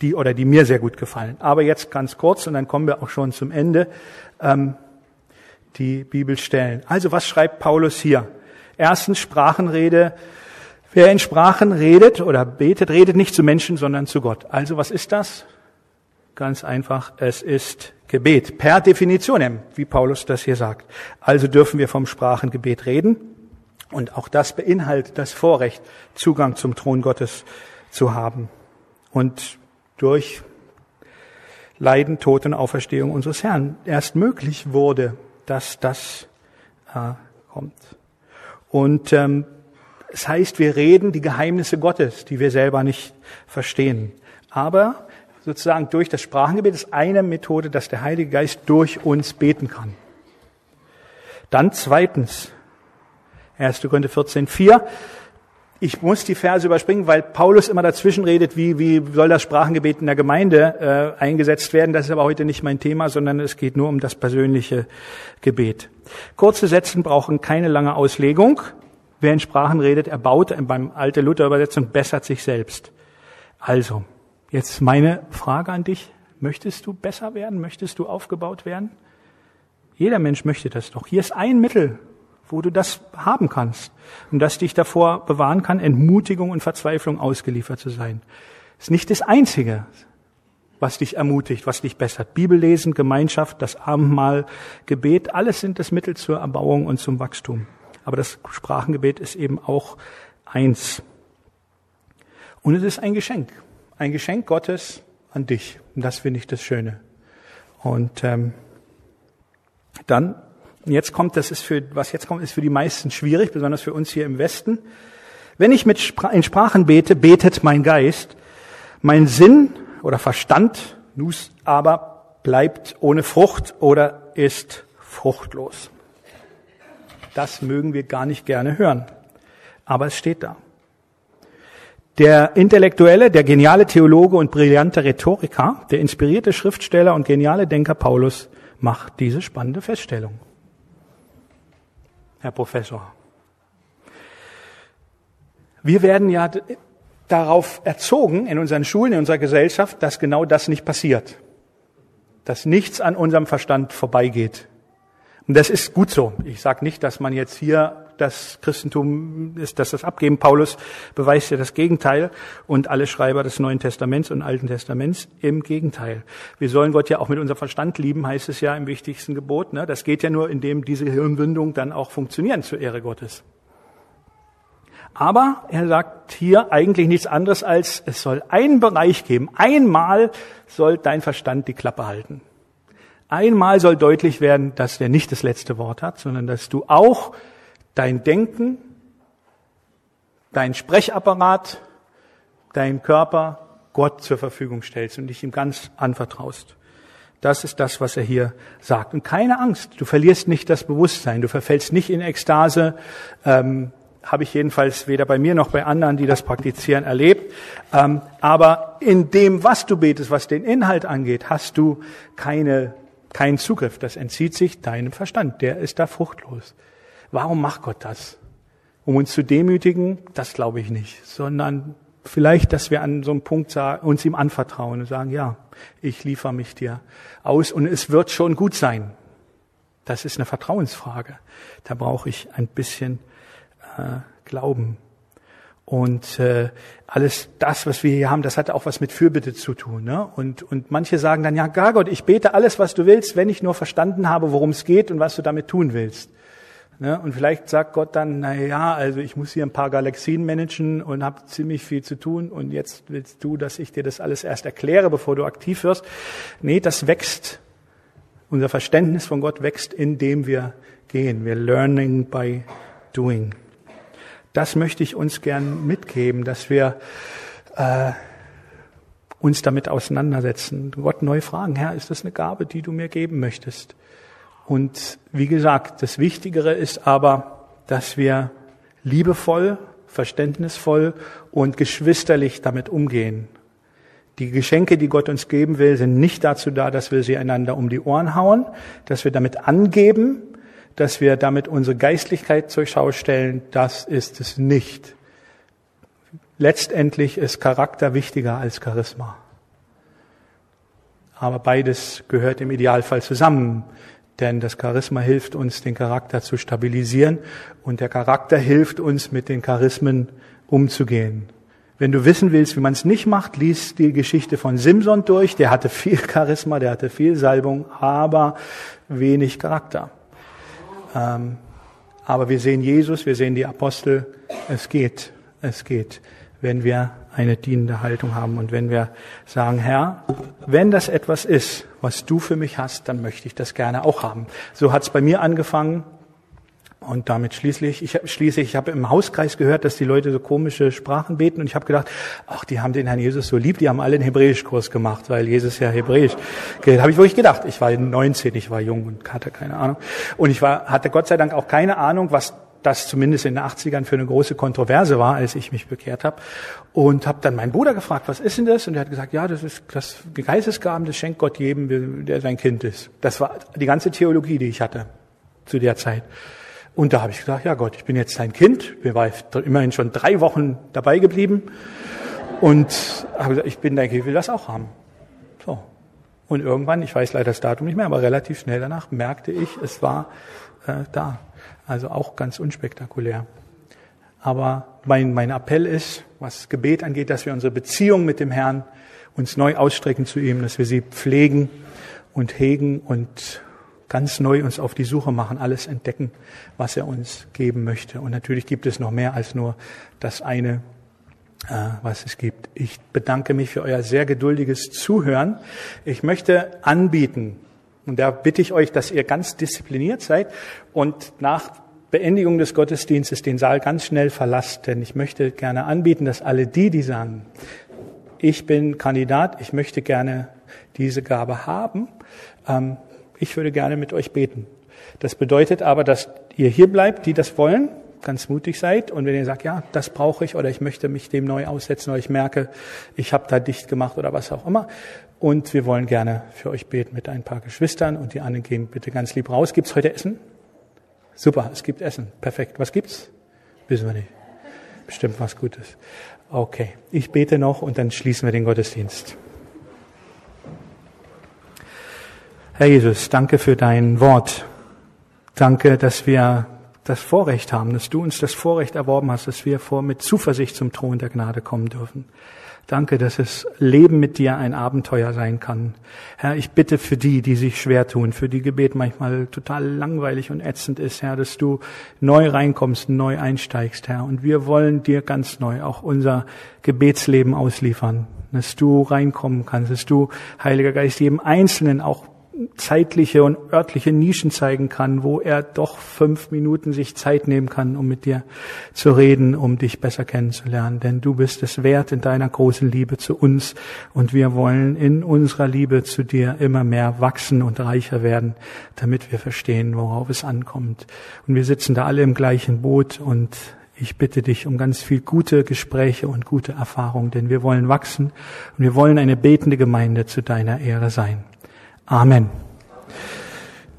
die oder die mir sehr gut gefallen. Aber jetzt ganz kurz und dann kommen wir auch schon zum Ende. Ähm, die Bibelstellen. Also was schreibt Paulus hier? Erstens Sprachenrede. Wer in Sprachen redet oder betet, redet nicht zu Menschen, sondern zu Gott. Also was ist das? Ganz einfach, es ist Gebet. Per Definition, wie Paulus das hier sagt. Also dürfen wir vom Sprachengebet reden. Und auch das beinhaltet das Vorrecht, Zugang zum Thron Gottes zu haben. Und durch Leiden, Tod und Auferstehung unseres Herrn erst möglich wurde, dass das äh, kommt. Und ähm, es heißt, wir reden die Geheimnisse Gottes, die wir selber nicht verstehen. Aber sozusagen durch das Sprachengebet ist eine Methode, dass der Heilige Geist durch uns beten kann. Dann zweitens, 1. Korinther 14, 4, ich muss die Verse überspringen, weil Paulus immer dazwischen redet, wie, wie soll das Sprachengebet in der Gemeinde äh, eingesetzt werden. Das ist aber heute nicht mein Thema, sondern es geht nur um das persönliche Gebet. Kurze Sätze brauchen keine lange Auslegung. Wer in Sprachen redet, er baut beim alte Luther-Übersetzung bessert sich selbst. Also, jetzt meine Frage an dich. Möchtest du besser werden? Möchtest du aufgebaut werden? Jeder Mensch möchte das doch. Hier ist ein Mittel, wo du das haben kannst und das dich davor bewahren kann, Entmutigung und Verzweiflung ausgeliefert zu sein. Ist nicht das Einzige, was dich ermutigt, was dich bessert. Bibellesen, Gemeinschaft, das Abendmahl, Gebet, alles sind das Mittel zur Erbauung und zum Wachstum. Aber das Sprachengebet ist eben auch eins. Und es ist ein Geschenk, ein Geschenk Gottes an dich. Und das finde ich das Schöne. Und ähm, dann jetzt kommt, das ist für, was jetzt kommt, ist für die meisten schwierig, besonders für uns hier im Westen. Wenn ich mit Spra in Sprachen bete, betet mein Geist. Mein Sinn oder Verstand, nus aber, bleibt ohne Frucht oder ist fruchtlos. Das mögen wir gar nicht gerne hören. Aber es steht da. Der intellektuelle, der geniale Theologe und brillante Rhetoriker, der inspirierte Schriftsteller und geniale Denker Paulus macht diese spannende Feststellung. Herr Professor. Wir werden ja darauf erzogen in unseren Schulen, in unserer Gesellschaft, dass genau das nicht passiert. Dass nichts an unserem Verstand vorbeigeht. Und das ist gut so. Ich sage nicht, dass man jetzt hier das Christentum ist, dass das abgeben. Paulus beweist ja das Gegenteil und alle Schreiber des Neuen Testaments und Alten Testaments im Gegenteil. Wir sollen Gott ja auch mit unserem Verstand lieben, heißt es ja im wichtigsten Gebot. Ne? Das geht ja nur, indem diese Hirnwindungen dann auch funktionieren zur Ehre Gottes. Aber er sagt hier eigentlich nichts anderes als, es soll einen Bereich geben. Einmal soll dein Verstand die Klappe halten. Einmal soll deutlich werden, dass der nicht das letzte Wort hat, sondern dass du auch dein Denken, dein Sprechapparat, dein Körper Gott zur Verfügung stellst und dich ihm ganz anvertraust. Das ist das, was er hier sagt. Und keine Angst, du verlierst nicht das Bewusstsein, du verfällst nicht in Ekstase, ähm, habe ich jedenfalls weder bei mir noch bei anderen, die das praktizieren, erlebt. Ähm, aber in dem, was du betest, was den Inhalt angeht, hast du keine, keinen Zugriff. Das entzieht sich deinem Verstand. Der ist da fruchtlos. Warum macht Gott das? Um uns zu demütigen? Das glaube ich nicht, sondern vielleicht, dass wir an so einem Punkt uns ihm anvertrauen und sagen, ja, ich liefere mich dir aus und es wird schon gut sein. Das ist eine Vertrauensfrage. Da brauche ich ein bisschen äh, Glauben. Und äh, alles das, was wir hier haben, das hat auch was mit Fürbitte zu tun. Ne? Und, und manche sagen dann, ja, gar Gott, ich bete alles, was du willst, wenn ich nur verstanden habe, worum es geht und was du damit tun willst. Ne? Und vielleicht sagt Gott dann, na ja, also ich muss hier ein paar Galaxien managen und habe ziemlich viel zu tun und jetzt willst du, dass ich dir das alles erst erkläre, bevor du aktiv wirst. Nee, das wächst. Unser Verständnis von Gott wächst, indem wir gehen. Wir learning by doing. Das möchte ich uns gern mitgeben, dass wir äh, uns damit auseinandersetzen. Gott neu fragen, Herr, ist das eine Gabe, die du mir geben möchtest? Und wie gesagt, das Wichtigere ist aber, dass wir liebevoll, verständnisvoll und geschwisterlich damit umgehen. Die Geschenke, die Gott uns geben will, sind nicht dazu da, dass wir sie einander um die Ohren hauen, dass wir damit angeben, dass wir damit unsere Geistlichkeit zur Schau stellen. Das ist es nicht. Letztendlich ist Charakter wichtiger als Charisma. Aber beides gehört im Idealfall zusammen. Denn das Charisma hilft uns, den Charakter zu stabilisieren und der Charakter hilft uns, mit den Charismen umzugehen. Wenn du wissen willst, wie man es nicht macht, lies die Geschichte von Simson durch. Der hatte viel Charisma, der hatte viel Salbung, aber wenig Charakter. Ähm, aber wir sehen Jesus, wir sehen die Apostel. Es geht, es geht, wenn wir eine dienende Haltung haben und wenn wir sagen, Herr, wenn das etwas ist, was du für mich hast, dann möchte ich das gerne auch haben. So hat es bei mir angefangen. Und damit schließlich, ich schließe, ich habe im Hauskreis gehört, dass die Leute so komische Sprachen beten und ich habe gedacht, ach, die haben den Herrn Jesus so lieb, die haben alle einen Hebräischkurs gemacht, weil Jesus ja Hebräisch. Habe ich wirklich gedacht. Ich war 19, ich war jung und hatte keine Ahnung. Und ich war, hatte Gott sei Dank auch keine Ahnung, was das zumindest in den 80ern für eine große Kontroverse war, als ich mich bekehrt habe. Und habe dann meinen Bruder gefragt, was ist denn das? Und er hat gesagt, ja, das ist das Geistesgaben, das schenkt Gott jedem, der sein Kind ist. Das war die ganze Theologie, die ich hatte zu der Zeit. Und da habe ich gesagt, ja Gott, ich bin jetzt dein Kind. Wir waren immerhin schon drei Wochen dabei geblieben. Und habe gesagt, ich bin dein Kind, ich will das auch haben. So. Und irgendwann, ich weiß leider das Datum nicht mehr, aber relativ schnell danach merkte ich, es war äh, da. Also auch ganz unspektakulär. Aber mein, mein Appell ist, was Gebet angeht, dass wir unsere Beziehung mit dem Herrn uns neu ausstrecken zu ihm, dass wir sie pflegen und hegen und ganz neu uns auf die Suche machen, alles entdecken, was er uns geben möchte. Und natürlich gibt es noch mehr als nur das eine, äh, was es gibt. Ich bedanke mich für euer sehr geduldiges Zuhören. Ich möchte anbieten, und da bitte ich euch, dass ihr ganz diszipliniert seid und nach Beendigung des Gottesdienstes den Saal ganz schnell verlasst, denn ich möchte gerne anbieten, dass alle die, die sagen, ich bin Kandidat, ich möchte gerne diese Gabe haben, ähm, ich würde gerne mit euch beten. Das bedeutet aber, dass ihr hier bleibt, die das wollen, ganz mutig seid und wenn ihr sagt, ja, das brauche ich oder ich möchte mich dem neu aussetzen oder ich merke, ich habe da dicht gemacht oder was auch immer, und wir wollen gerne für euch beten mit ein paar Geschwistern und die anderen gehen bitte ganz lieb raus. Gibt's heute Essen? Super, es gibt Essen. Perfekt. Was gibt's? Wissen wir nicht. Bestimmt was Gutes. Okay, ich bete noch und dann schließen wir den Gottesdienst. Herr Jesus, danke für dein Wort. Danke, dass wir das Vorrecht haben, dass du uns das Vorrecht erworben hast, dass wir vor mit Zuversicht zum Thron der Gnade kommen dürfen. Danke, dass es Leben mit dir ein Abenteuer sein kann. Herr, ich bitte für die, die sich schwer tun, für die Gebet manchmal total langweilig und ätzend ist, Herr, dass du neu reinkommst, neu einsteigst, Herr. Und wir wollen dir ganz neu auch unser Gebetsleben ausliefern, dass du reinkommen kannst, dass du, Heiliger Geist, jedem Einzelnen auch zeitliche und örtliche Nischen zeigen kann, wo er doch fünf Minuten sich Zeit nehmen kann, um mit dir zu reden, um dich besser kennenzulernen. Denn du bist es wert in deiner großen Liebe zu uns und wir wollen in unserer Liebe zu dir immer mehr wachsen und reicher werden, damit wir verstehen, worauf es ankommt. Und wir sitzen da alle im gleichen Boot und ich bitte dich um ganz viel gute Gespräche und gute Erfahrungen, denn wir wollen wachsen und wir wollen eine betende Gemeinde zu deiner Ehre sein. Amen.